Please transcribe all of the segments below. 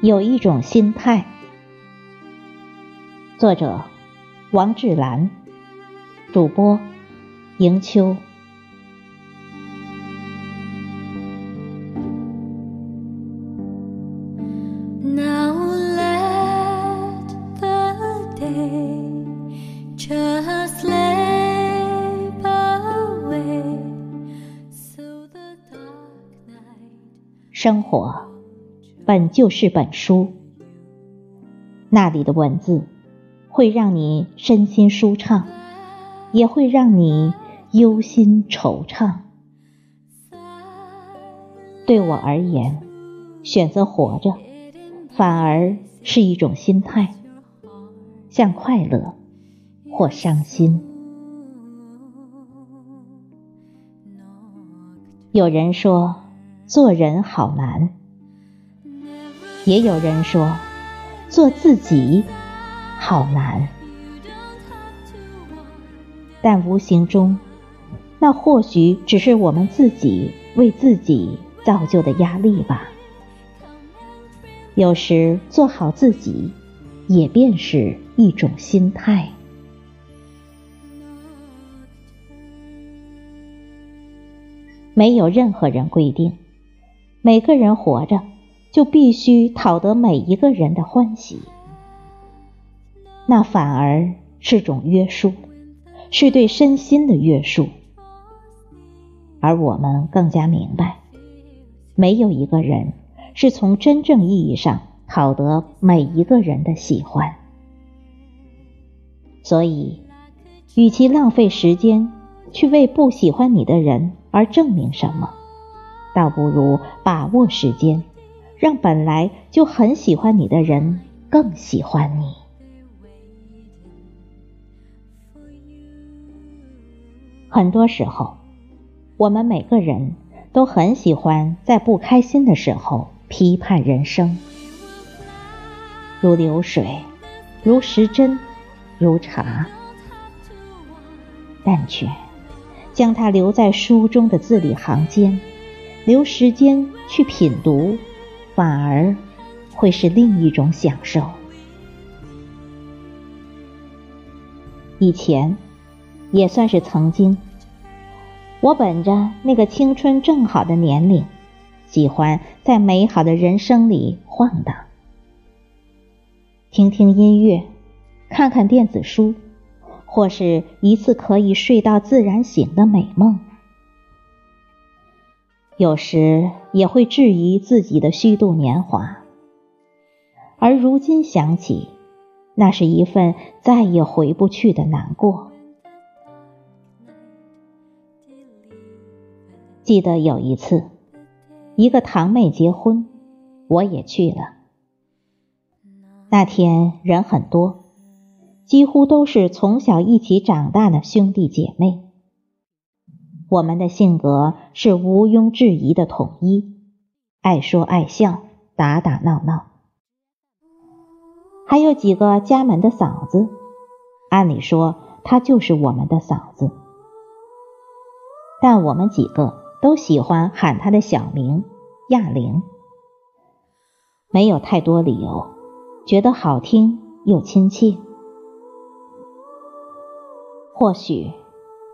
有一种心态。作者：王志兰，主播：迎秋。生活本就是本书，那里的文字会让你身心舒畅，也会让你忧心惆怅。对我而言，选择活着，反而是一种心态，像快乐或伤心。有人说。做人好难，也有人说做自己好难，但无形中，那或许只是我们自己为自己造就的压力吧。有时做好自己，也便是一种心态。没有任何人规定。每个人活着，就必须讨得每一个人的欢喜，那反而是种约束，是对身心的约束。而我们更加明白，没有一个人是从真正意义上讨得每一个人的喜欢。所以，与其浪费时间去为不喜欢你的人而证明什么。倒不如把握时间，让本来就很喜欢你的人更喜欢你。很多时候，我们每个人都很喜欢在不开心的时候批判人生，如流水，如时针，如茶，但却将它留在书中的字里行间。留时间去品读，反而会是另一种享受。以前也算是曾经，我本着那个青春正好的年龄，喜欢在美好的人生里晃荡，听听音乐，看看电子书，或是一次可以睡到自然醒的美梦。有时也会质疑自己的虚度年华，而如今想起，那是一份再也回不去的难过。记得有一次，一个堂妹结婚，我也去了。那天人很多，几乎都是从小一起长大的兄弟姐妹。我们的性格是毋庸置疑的统一，爱说爱笑，打打闹闹。还有几个家门的嫂子，按理说她就是我们的嫂子，但我们几个都喜欢喊她的小名亚玲，没有太多理由，觉得好听又亲切。或许。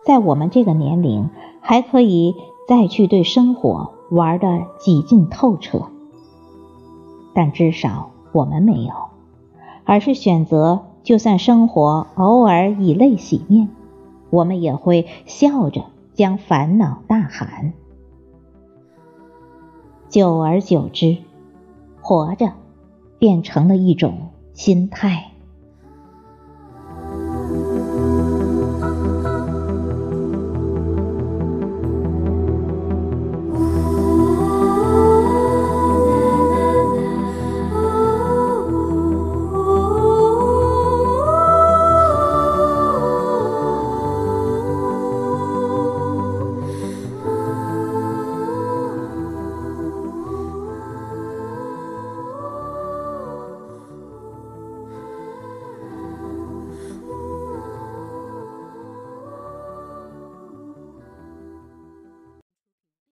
在我们这个年龄，还可以再去对生活玩的几近透彻，但至少我们没有，而是选择，就算生活偶尔以泪洗面，我们也会笑着将烦恼大喊。久而久之，活着变成了一种心态。